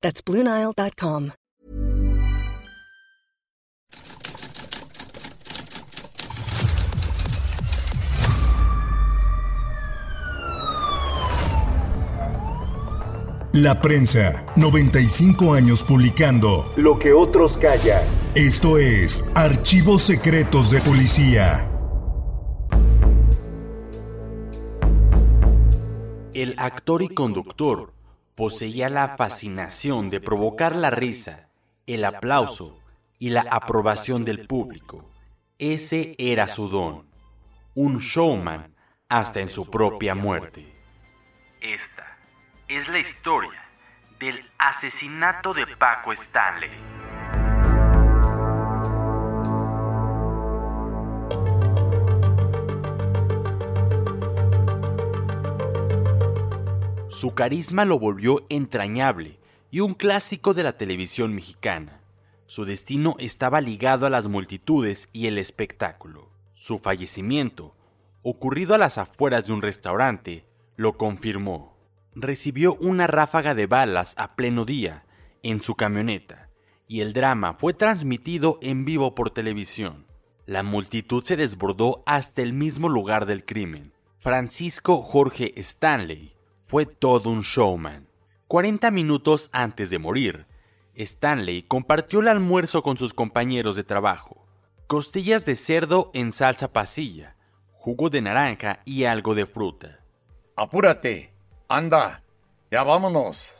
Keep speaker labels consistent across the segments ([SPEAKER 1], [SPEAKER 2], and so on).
[SPEAKER 1] That's BlueNile.com.
[SPEAKER 2] La prensa, 95 años publicando
[SPEAKER 3] Lo que otros callan.
[SPEAKER 2] Esto es Archivos Secretos de Policía.
[SPEAKER 4] El actor y conductor poseía la fascinación de provocar la risa, el aplauso y la aprobación del público. Ese era su don. Un showman hasta en su propia muerte. Esta es la historia del asesinato de Paco Stanley. Su carisma lo volvió entrañable y un clásico de la televisión mexicana. Su destino estaba ligado a las multitudes y el espectáculo. Su fallecimiento, ocurrido a las afueras de un restaurante, lo confirmó. Recibió una ráfaga de balas a pleno día en su camioneta y el drama fue transmitido en vivo por televisión. La multitud se desbordó hasta el mismo lugar del crimen. Francisco Jorge Stanley fue todo un showman. 40 minutos antes de morir, Stanley compartió el almuerzo con sus compañeros de trabajo. Costillas de cerdo en salsa pasilla, jugo de naranja y algo de fruta.
[SPEAKER 3] Apúrate. Anda. Ya vámonos.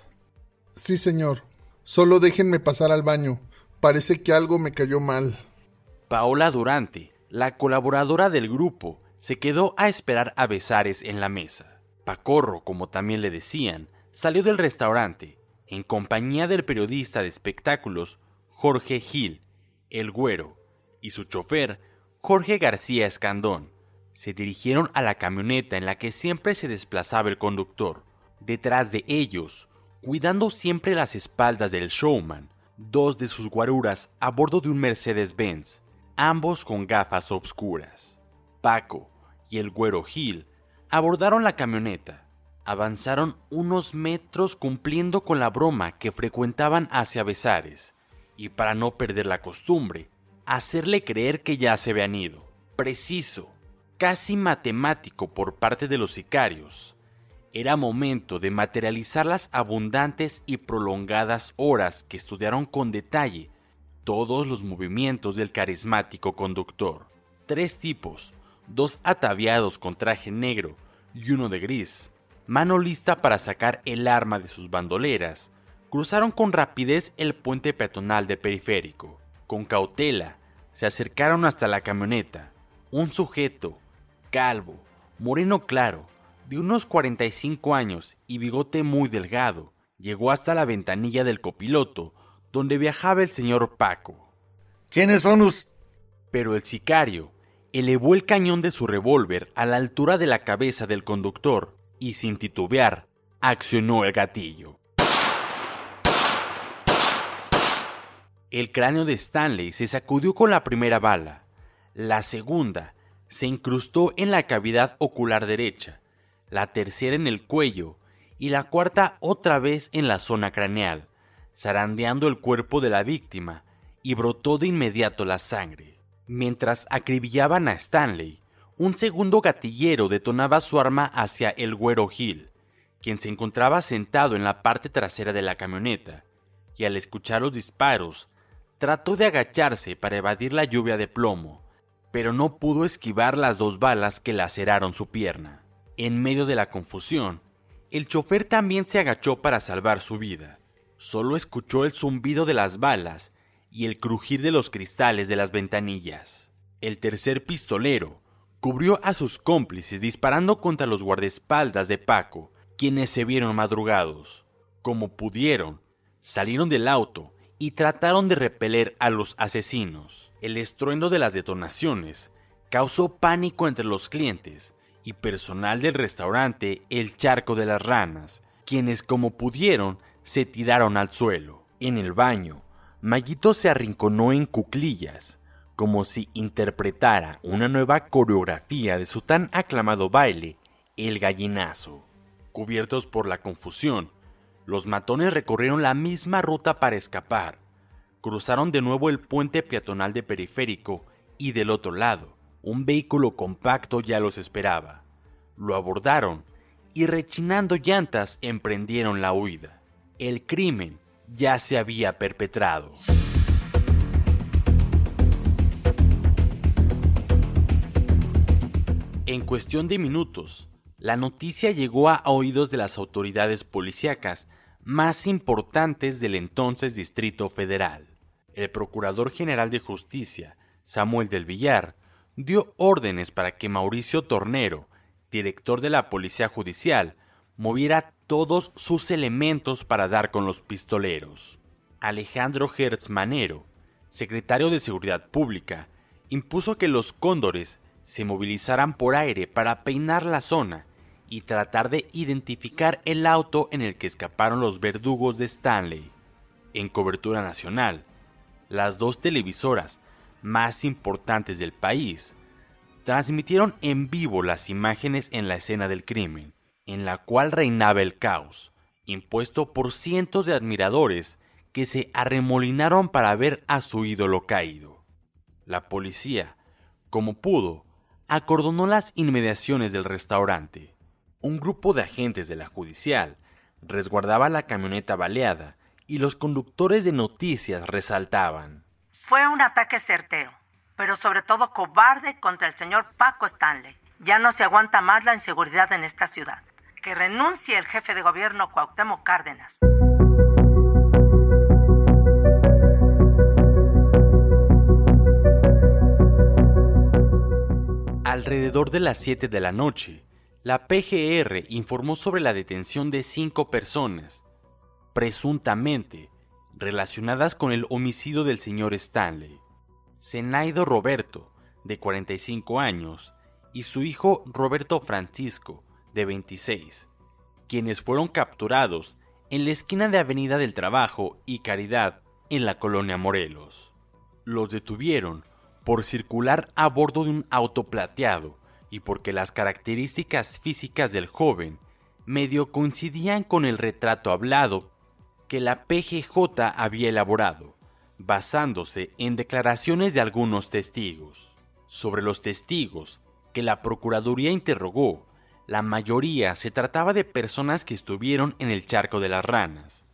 [SPEAKER 5] Sí, señor. Solo déjenme pasar al baño. Parece que algo me cayó mal.
[SPEAKER 4] Paola Durante, la colaboradora del grupo, se quedó a esperar a Besares en la mesa. Pacorro, como también le decían, salió del restaurante en compañía del periodista de espectáculos Jorge Gil, el güero, y su chofer Jorge García Escandón. Se dirigieron a la camioneta en la que siempre se desplazaba el conductor. Detrás de ellos, cuidando siempre las espaldas del showman, dos de sus guaruras a bordo de un Mercedes-Benz, ambos con gafas obscuras. Paco y el güero Gil abordaron la camioneta. Avanzaron unos metros cumpliendo con la broma que frecuentaban hacia Besares, y para no perder la costumbre, hacerle creer que ya se habían ido. Preciso, casi matemático por parte de los sicarios. Era momento de materializar las abundantes y prolongadas horas que estudiaron con detalle todos los movimientos del carismático conductor. Tres tipos, dos ataviados con traje negro y uno de gris, mano lista para sacar el arma de sus bandoleras, cruzaron con rapidez el puente peatonal de periférico. Con cautela, se acercaron hasta la camioneta. Un sujeto, calvo, moreno claro, de unos 45 años y bigote muy delgado, llegó hasta la ventanilla del copiloto, donde viajaba el señor Paco.
[SPEAKER 3] ¿Quiénes son ustedes?
[SPEAKER 4] Pero el sicario elevó el cañón de su revólver a la altura de la cabeza del conductor y sin titubear, accionó el gatillo. El cráneo de Stanley se sacudió con la primera bala. La segunda se incrustó en la cavidad ocular derecha, la tercera en el cuello y la cuarta otra vez en la zona craneal, zarandeando el cuerpo de la víctima y brotó de inmediato la sangre. Mientras acribillaban a Stanley, un segundo gatillero detonaba su arma hacia el güero Hill, quien se encontraba sentado en la parte trasera de la camioneta. y al escuchar los disparos, trató de agacharse para evadir la lluvia de plomo, pero no pudo esquivar las dos balas que laceraron su pierna. En medio de la confusión, el chofer también se agachó para salvar su vida. Solo escuchó el zumbido de las balas y el crujir de los cristales de las ventanillas. El tercer pistolero cubrió a sus cómplices disparando contra los guardaespaldas de Paco, quienes se vieron madrugados. Como pudieron, salieron del auto y trataron de repeler a los asesinos. El estruendo de las detonaciones causó pánico entre los clientes y personal del restaurante El Charco de las Ranas, quienes como pudieron se tiraron al suelo. En el baño, Maguito se arrinconó en cuclillas, como si interpretara una nueva coreografía de su tan aclamado baile, el gallinazo. Cubiertos por la confusión, los matones recorrieron la misma ruta para escapar. Cruzaron de nuevo el puente peatonal de periférico y del otro lado, un vehículo compacto ya los esperaba. Lo abordaron y rechinando llantas emprendieron la huida. El crimen ya se había perpetrado. En cuestión de minutos, la noticia llegó a oídos de las autoridades policíacas más importantes del entonces Distrito Federal. El Procurador General de Justicia, Samuel del Villar, dio órdenes para que Mauricio Tornero, director de la Policía Judicial, moviera todos sus elementos para dar con los pistoleros. Alejandro Hertz Manero, secretario de Seguridad Pública, impuso que los cóndores se movilizaran por aire para peinar la zona y tratar de identificar el auto en el que escaparon los verdugos de Stanley. En cobertura nacional, las dos televisoras más importantes del país transmitieron en vivo las imágenes en la escena del crimen, en la cual reinaba el caos, impuesto por cientos de admiradores que se arremolinaron para ver a su ídolo caído. La policía, como pudo, acordonó las inmediaciones del restaurante. Un grupo de agentes de la judicial resguardaba la camioneta baleada y los conductores de noticias resaltaban.
[SPEAKER 6] Fue un ataque certero, pero sobre todo cobarde contra el señor Paco Stanley. Ya no se aguanta más la inseguridad en esta ciudad. Que renuncie el jefe de gobierno Cuauhtémoc Cárdenas.
[SPEAKER 4] Alrededor de las 7 de la noche, la PGR informó sobre la detención de cinco personas, presuntamente relacionadas con el homicidio del señor Stanley. Zenaido Roberto, de 45 años, y su hijo Roberto Francisco, de 26, quienes fueron capturados en la esquina de Avenida del Trabajo y Caridad en la colonia Morelos. Los detuvieron por circular a bordo de un auto plateado y porque las características físicas del joven medio coincidían con el retrato hablado que la PGJ había elaborado, basándose en declaraciones de algunos testigos. Sobre los testigos que la Procuraduría interrogó, la mayoría se trataba de personas que estuvieron en el charco de las ranas.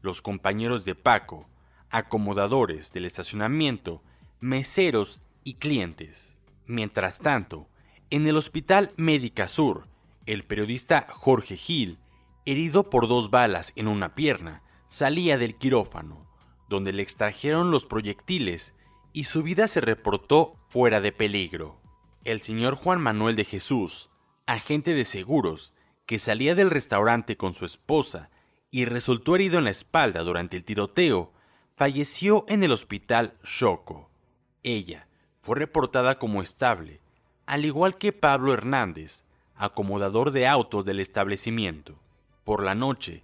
[SPEAKER 4] Los compañeros de Paco, acomodadores del estacionamiento meseros y clientes. Mientras tanto, en el Hospital Médica Sur, el periodista Jorge Gil, herido por dos balas en una pierna, salía del quirófano, donde le extrajeron los proyectiles y su vida se reportó fuera de peligro. El señor Juan Manuel de Jesús, agente de seguros, que salía del restaurante con su esposa y resultó herido en la espalda durante el tiroteo, falleció en el hospital Choco. Ella fue reportada como estable, al igual que Pablo Hernández, acomodador de autos del establecimiento. Por la noche,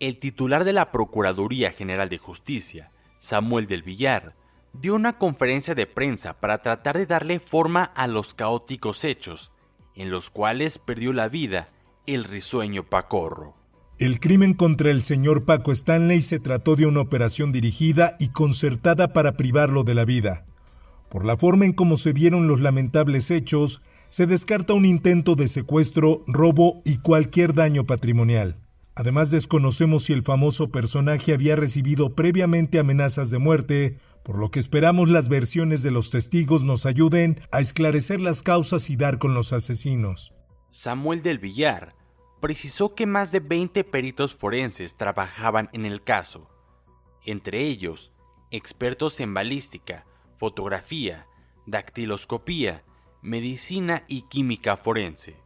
[SPEAKER 4] el titular de la Procuraduría General de Justicia, Samuel del Villar, dio una conferencia de prensa para tratar de darle forma a los caóticos hechos, en los cuales perdió la vida el risueño Pacorro.
[SPEAKER 2] El crimen contra el señor Paco Stanley se trató de una operación dirigida y concertada para privarlo de la vida. Por la forma en cómo se vieron los lamentables hechos, se descarta un intento de secuestro, robo y cualquier daño patrimonial. Además desconocemos si el famoso personaje había recibido previamente amenazas de muerte, por lo que esperamos las versiones de los testigos nos ayuden a esclarecer las causas y dar con los asesinos.
[SPEAKER 4] Samuel del Villar precisó que más de 20 peritos forenses trabajaban en el caso, entre ellos expertos en balística, fotografía, dactiloscopía, medicina y química forense,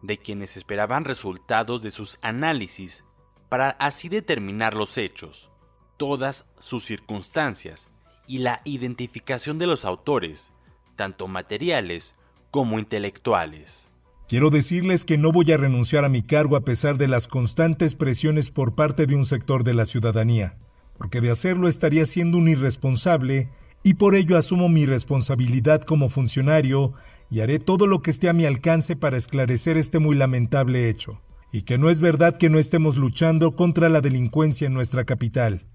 [SPEAKER 4] de quienes esperaban resultados de sus análisis para así determinar los hechos, todas sus circunstancias y la identificación de los autores, tanto materiales como intelectuales.
[SPEAKER 2] Quiero decirles que no voy a renunciar a mi cargo a pesar de las constantes presiones por parte de un sector de la ciudadanía, porque de hacerlo estaría siendo un irresponsable y por ello asumo mi responsabilidad como funcionario y haré todo lo que esté a mi alcance para esclarecer este muy lamentable hecho, y que no es verdad que no estemos luchando contra la delincuencia en nuestra capital.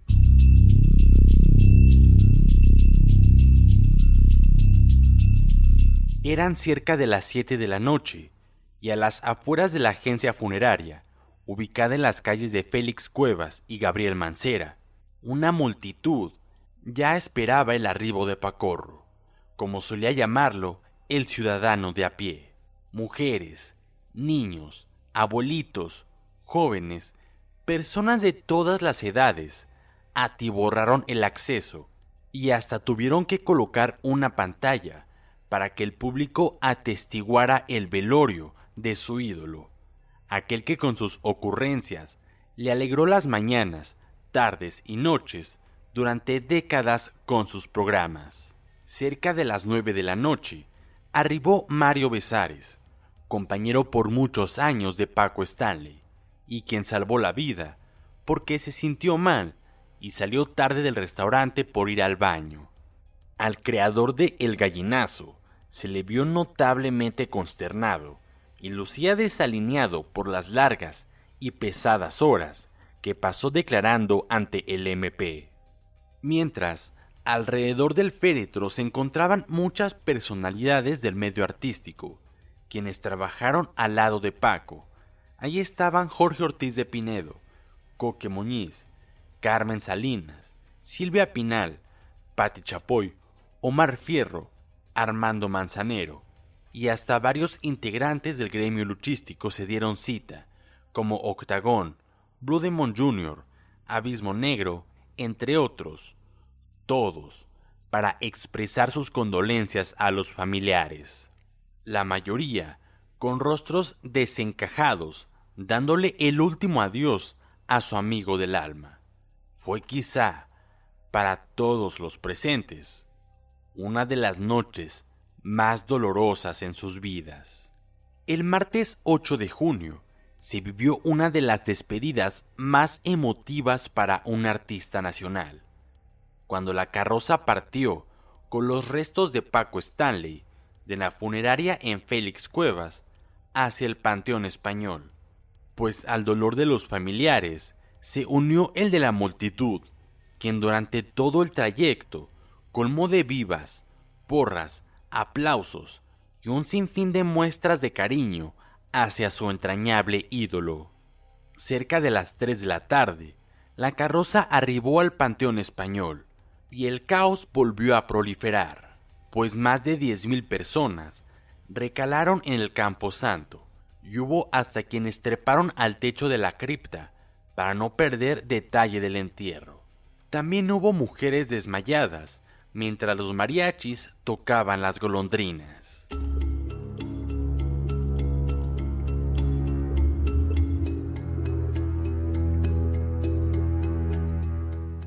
[SPEAKER 4] Eran cerca de las 7 de la noche y a las afueras de la agencia funeraria, ubicada en las calles de Félix Cuevas y Gabriel Mancera, una multitud ya esperaba el arribo de Pacorro, como solía llamarlo el ciudadano de a pie. Mujeres, niños, abuelitos, jóvenes, personas de todas las edades, atiborraron el acceso y hasta tuvieron que colocar una pantalla para que el público atestiguara el velorio de su ídolo, aquel que con sus ocurrencias le alegró las mañanas, tardes y noches durante décadas con sus programas. Cerca de las nueve de la noche, arribó Mario Besares, compañero por muchos años de Paco Stanley, y quien salvó la vida porque se sintió mal y salió tarde del restaurante por ir al baño. Al creador de El Gallinazo se le vio notablemente consternado y lucía desalineado por las largas y pesadas horas que pasó declarando ante el MP. Mientras, alrededor del féretro se encontraban muchas personalidades del medio artístico, quienes trabajaron al lado de Paco. Allí estaban Jorge Ortiz de Pinedo, Coque Muñiz, Carmen Salinas, Silvia Pinal, Pati Chapoy, Omar Fierro, Armando Manzanero, y hasta varios integrantes del gremio luchístico se dieron cita, como Octagón, Blue Demon Jr., Abismo Negro, entre otros, todos, para expresar sus condolencias a los familiares. La mayoría, con rostros desencajados, dándole el último adiós a su amigo del alma. Fue quizá, para todos los presentes, una de las noches más dolorosas en sus vidas. El martes 8 de junio se vivió una de las despedidas más emotivas para un artista nacional, cuando la carroza partió con los restos de Paco Stanley de la funeraria en Félix Cuevas hacia el Panteón Español, pues al dolor de los familiares se unió el de la multitud, quien durante todo el trayecto colmó de vivas, porras, aplausos y un sinfín de muestras de cariño hacia su entrañable ídolo. Cerca de las tres de la tarde, la carroza arribó al Panteón Español y el caos volvió a proliferar, pues más de diez mil personas recalaron en el Campo Santo y hubo hasta quienes treparon al techo de la cripta para no perder detalle del entierro. También hubo mujeres desmayadas mientras los mariachis tocaban las golondrinas.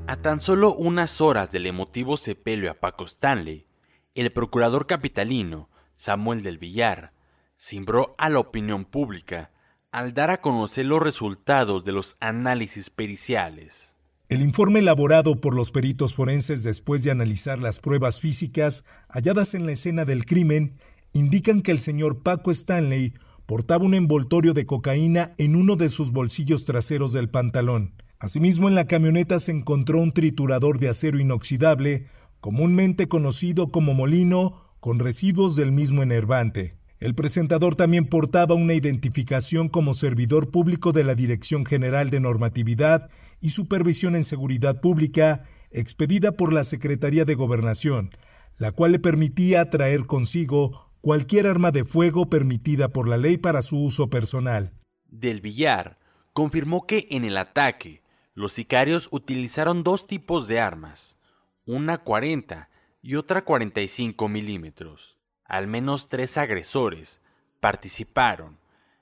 [SPEAKER 4] A tan solo unas horas del emotivo sepelio a Paco Stanley, el procurador capitalino, Samuel del Villar, cimbró a la opinión pública al dar a conocer los resultados de los análisis periciales.
[SPEAKER 2] El informe elaborado por los peritos forenses después de analizar las pruebas físicas halladas en la escena del crimen indican que el señor Paco Stanley portaba un envoltorio de cocaína en uno de sus bolsillos traseros del pantalón. Asimismo, en la camioneta se encontró un triturador de acero inoxidable, comúnmente conocido como molino, con residuos del mismo enervante. El presentador también portaba una identificación como servidor público de la Dirección General de Normatividad y Supervisión en Seguridad Pública, expedida por la Secretaría de Gobernación, la cual le permitía traer consigo cualquier arma de fuego permitida por la ley para su uso personal.
[SPEAKER 4] Del Villar confirmó que en el ataque los sicarios utilizaron dos tipos de armas, una 40 y otra 45 milímetros. Al menos tres agresores participaron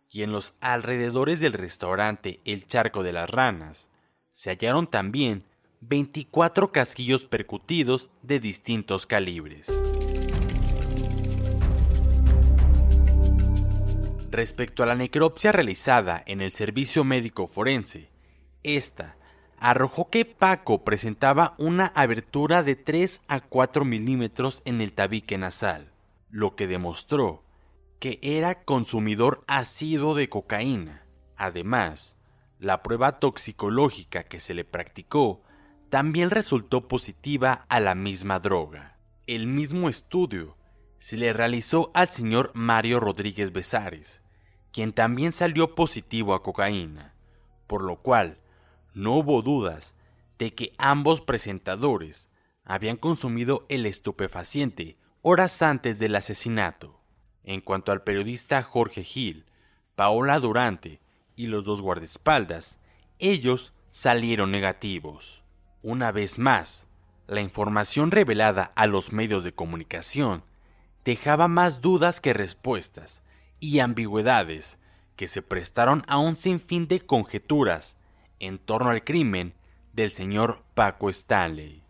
[SPEAKER 4] y en los alrededores del restaurante El Charco de las Ranas se hallaron también 24 casquillos percutidos de distintos calibres. Respecto a la necropsia realizada en el servicio médico forense, esta arrojó que Paco presentaba una abertura de 3 a 4 milímetros en el tabique nasal, lo que demostró que era consumidor ácido de cocaína. Además, la prueba toxicológica que se le practicó también resultó positiva a la misma droga. El mismo estudio se le realizó al señor Mario Rodríguez Besares, quien también salió positivo a cocaína, por lo cual no hubo dudas de que ambos presentadores habían consumido el estupefaciente horas antes del asesinato. En cuanto al periodista Jorge Gil, Paola Durante y los dos guardaespaldas, ellos salieron negativos. Una vez más, la información revelada a los medios de comunicación dejaba más dudas que respuestas y ambigüedades que se prestaron a un sinfín de conjeturas en torno al crimen del señor Paco Stanley.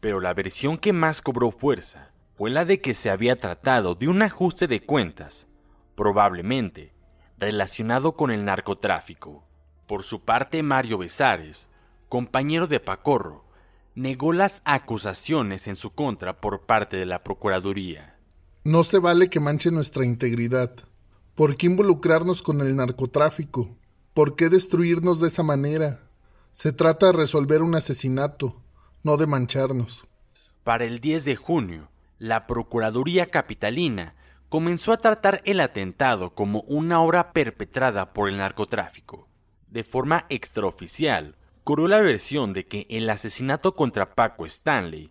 [SPEAKER 4] Pero la versión que más cobró fuerza fue la de que se había tratado de un ajuste de cuentas, probablemente relacionado con el narcotráfico. Por su parte, Mario Besares, compañero de Pacorro, negó las acusaciones en su contra por parte de la Procuraduría.
[SPEAKER 5] No se vale que manche nuestra integridad. ¿Por qué involucrarnos con el narcotráfico? ¿Por qué destruirnos de esa manera? Se trata de resolver un asesinato, no de mancharnos.
[SPEAKER 4] Para el 10 de junio, la Procuraduría Capitalina comenzó a tratar el atentado como una obra perpetrada por el narcotráfico. De forma extraoficial, corrió la versión de que el asesinato contra Paco Stanley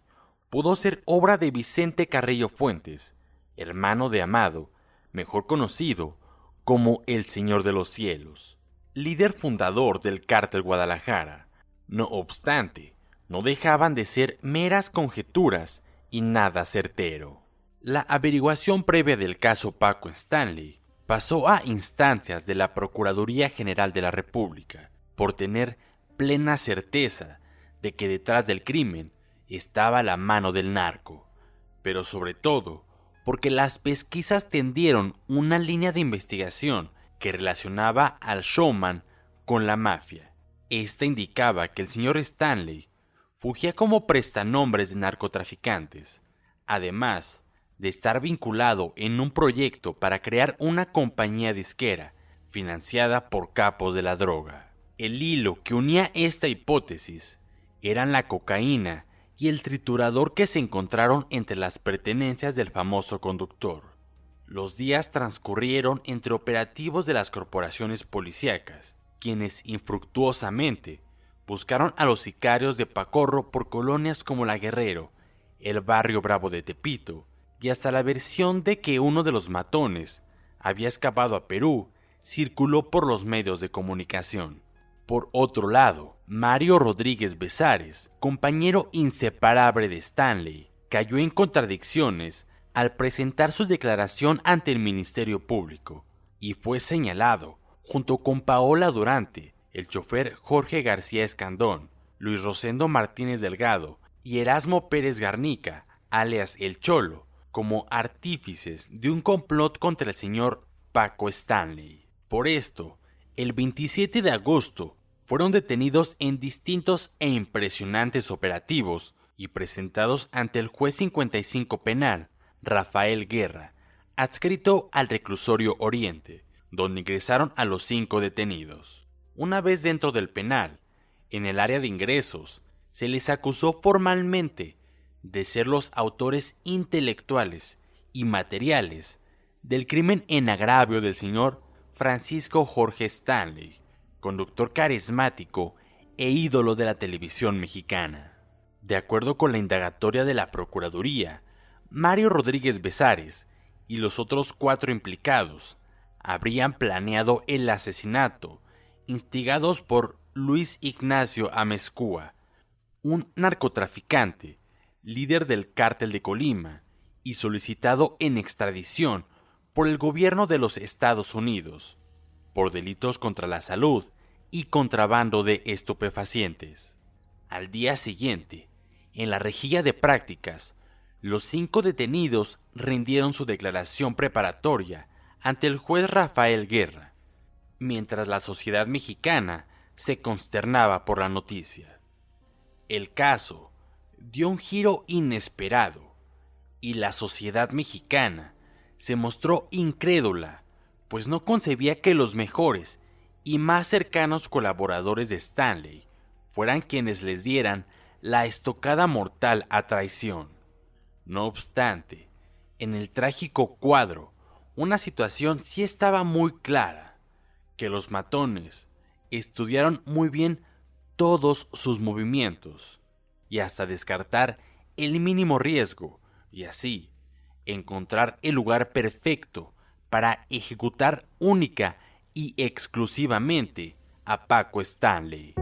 [SPEAKER 4] pudo ser obra de Vicente Carrillo Fuentes, hermano de Amado, mejor conocido como el Señor de los Cielos líder fundador del cártel Guadalajara. No obstante, no dejaban de ser meras conjeturas y nada certero. La averiguación previa del caso Paco Stanley pasó a instancias de la Procuraduría General de la República por tener plena certeza de que detrás del crimen estaba la mano del narco, pero sobre todo porque las pesquisas tendieron una línea de investigación que relacionaba al showman con la mafia. Esta indicaba que el señor Stanley fugía como prestanombres de narcotraficantes, además de estar vinculado en un proyecto para crear una compañía disquera financiada por capos de la droga. El hilo que unía esta hipótesis eran la cocaína y el triturador que se encontraron entre las pertenencias del famoso conductor. Los días transcurrieron entre operativos de las corporaciones policíacas, quienes infructuosamente buscaron a los sicarios de Pacorro por colonias como La Guerrero, el barrio Bravo de Tepito, y hasta la versión de que uno de los matones había escapado a Perú circuló por los medios de comunicación. Por otro lado, Mario Rodríguez Besares, compañero inseparable de Stanley, cayó en contradicciones al presentar su declaración ante el Ministerio Público y fue señalado, junto con Paola Durante, el chofer Jorge García Escandón, Luis Rosendo Martínez Delgado y Erasmo Pérez Garnica, alias El Cholo, como artífices de un complot contra el señor Paco Stanley. Por esto, el 27 de agosto fueron detenidos en distintos e impresionantes operativos y presentados ante el juez 55 penal Rafael Guerra, adscrito al reclusorio Oriente, donde ingresaron a los cinco detenidos. Una vez dentro del penal, en el área de ingresos, se les acusó formalmente de ser los autores intelectuales y materiales del crimen en agravio del señor Francisco Jorge Stanley, conductor carismático e ídolo de la televisión mexicana. De acuerdo con la indagatoria de la Procuraduría, Mario Rodríguez Besares y los otros cuatro implicados habrían planeado el asesinato, instigados por Luis Ignacio Amezcua, un narcotraficante, líder del cártel de Colima y solicitado en extradición por el gobierno de los Estados Unidos, por delitos contra la salud y contrabando de estupefacientes. Al día siguiente, en la rejilla de prácticas, los cinco detenidos rindieron su declaración preparatoria ante el juez Rafael Guerra, mientras la sociedad mexicana se consternaba por la noticia. El caso dio un giro inesperado y la sociedad mexicana se mostró incrédula, pues no concebía que los mejores y más cercanos colaboradores de Stanley fueran quienes les dieran la estocada mortal a traición. No obstante, en el trágico cuadro, una situación sí estaba muy clara, que los matones estudiaron muy bien todos sus movimientos y hasta descartar el mínimo riesgo y así encontrar el lugar perfecto para ejecutar única y exclusivamente a Paco Stanley.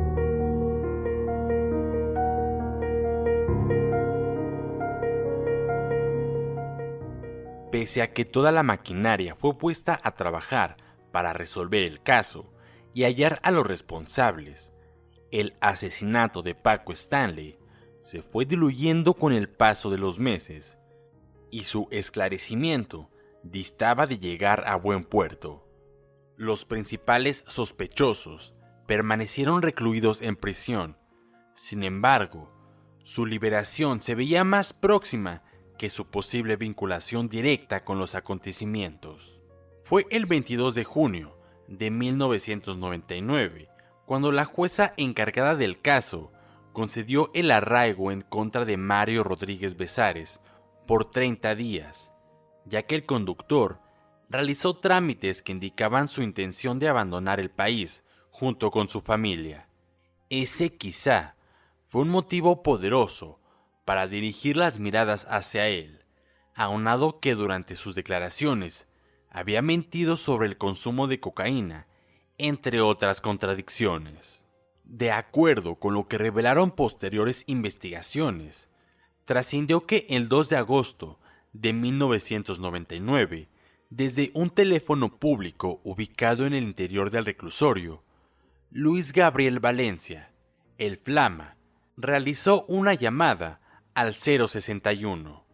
[SPEAKER 4] Pese a que toda la maquinaria fue puesta a trabajar para resolver el caso y hallar a los responsables, el asesinato de Paco Stanley se fue diluyendo con el paso de los meses y su esclarecimiento distaba de llegar a buen puerto. Los principales sospechosos permanecieron recluidos en prisión. Sin embargo, su liberación se veía más próxima que su posible vinculación directa con los acontecimientos. Fue el 22 de junio de 1999 cuando la jueza encargada del caso concedió el arraigo en contra de Mario Rodríguez Besares por 30 días, ya que el conductor realizó trámites que indicaban su intención de abandonar el país junto con su familia. Ese quizá fue un motivo poderoso para dirigir las miradas hacia él, aunado que durante sus declaraciones había mentido sobre el consumo de cocaína, entre otras contradicciones. De acuerdo con lo que revelaron posteriores investigaciones, trascendió que el 2 de agosto de 1999, desde un teléfono público ubicado en el interior del reclusorio, Luis Gabriel Valencia, el Flama, realizó una llamada al 061,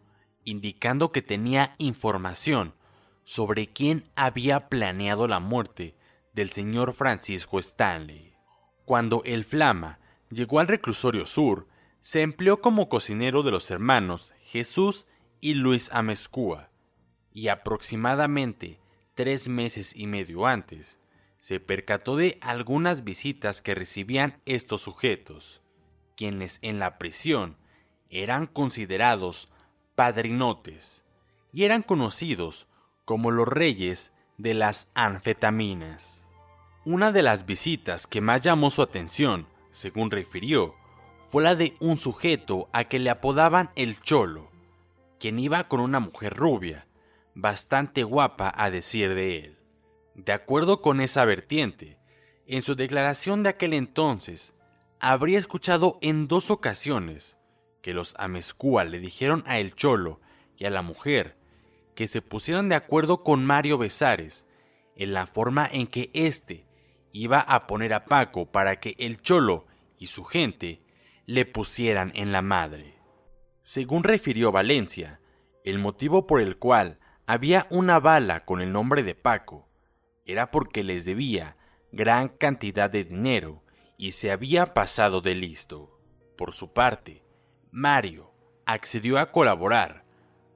[SPEAKER 4] indicando que tenía información sobre quién había planeado la muerte del señor Francisco Stanley. Cuando el Flama llegó al reclusorio sur, se empleó como cocinero de los hermanos Jesús y Luis Amezcua, y aproximadamente tres meses y medio antes, se percató de algunas visitas que recibían estos sujetos, quienes en la prisión eran considerados padrinotes y eran conocidos como los reyes de las anfetaminas. Una de las visitas que más llamó su atención, según refirió, fue la de un sujeto a que le apodaban el Cholo, quien iba con una mujer rubia, bastante guapa a decir de él. De acuerdo con esa vertiente, en su declaración de aquel entonces, habría escuchado en dos ocasiones que los Amezcua le dijeron a el Cholo y a la mujer que se pusieran de acuerdo con Mario Besares en la forma en que éste iba a poner a Paco para que el Cholo y su gente le pusieran en la madre. Según refirió Valencia, el motivo por el cual había una bala con el nombre de Paco era porque les debía gran cantidad de dinero y se había pasado de listo. Por su parte, Mario accedió a colaborar,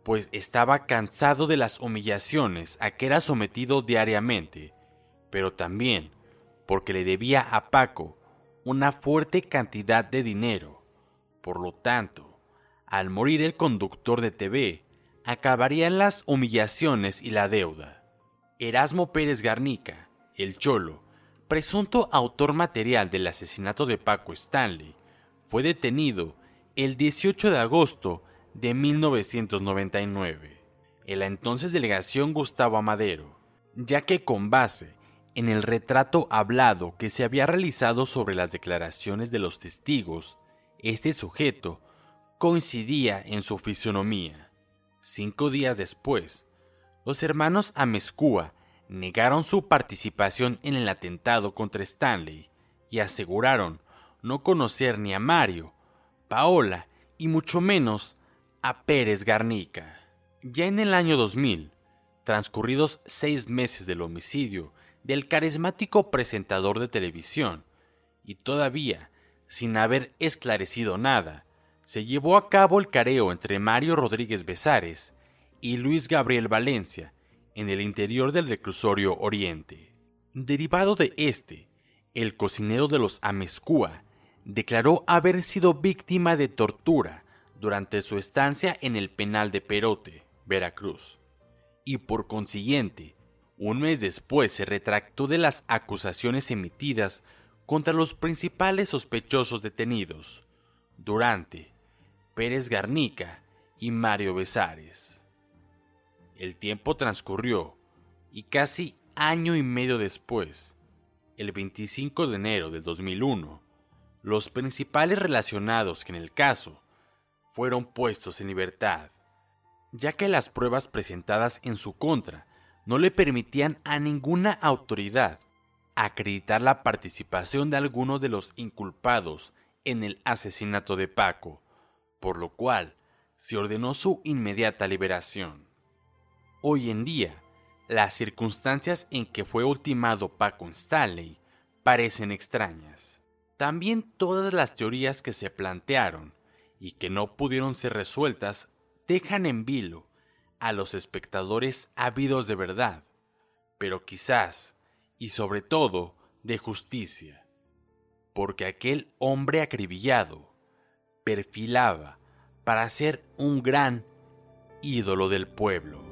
[SPEAKER 4] pues estaba cansado de las humillaciones a que era sometido diariamente, pero también porque le debía a Paco una fuerte cantidad de dinero. Por lo tanto, al morir el conductor de TV, acabarían las humillaciones y la deuda. Erasmo Pérez Garnica, el Cholo, presunto autor material del asesinato de Paco Stanley, fue detenido el 18 de agosto de 1999 en la entonces delegación Gustavo Amadero, ya que con base en el retrato hablado que se había realizado sobre las declaraciones de los testigos, este sujeto coincidía en su fisonomía. Cinco días después, los hermanos Amezcua negaron su participación en el atentado contra Stanley y aseguraron no conocer ni a Mario, Paola y mucho menos a Pérez Garnica. Ya en el año 2000, transcurridos seis meses del homicidio del carismático presentador de televisión, y todavía sin haber esclarecido nada, se llevó a cabo el careo entre Mario Rodríguez Besares y Luis Gabriel Valencia en el interior del reclusorio Oriente. Derivado de este, el cocinero de los Amezcua declaró haber sido víctima de tortura durante su estancia en el penal de Perote. Veracruz, y por consiguiente, un mes después se retractó de las acusaciones emitidas contra los principales sospechosos detenidos, Durante, Pérez Garnica y Mario Besares. El tiempo transcurrió y casi año y medio después, el 25 de enero de 2001, los principales relacionados en el caso fueron puestos en libertad ya que las pruebas presentadas en su contra no le permitían a ninguna autoridad acreditar la participación de alguno de los inculpados en el asesinato de Paco, por lo cual se ordenó su inmediata liberación. Hoy en día, las circunstancias en que fue ultimado Paco Stanley parecen extrañas. También todas las teorías que se plantearon y que no pudieron ser resueltas dejan en vilo a los espectadores ávidos de verdad, pero quizás, y sobre todo, de justicia, porque aquel hombre acribillado perfilaba para ser un gran ídolo del pueblo.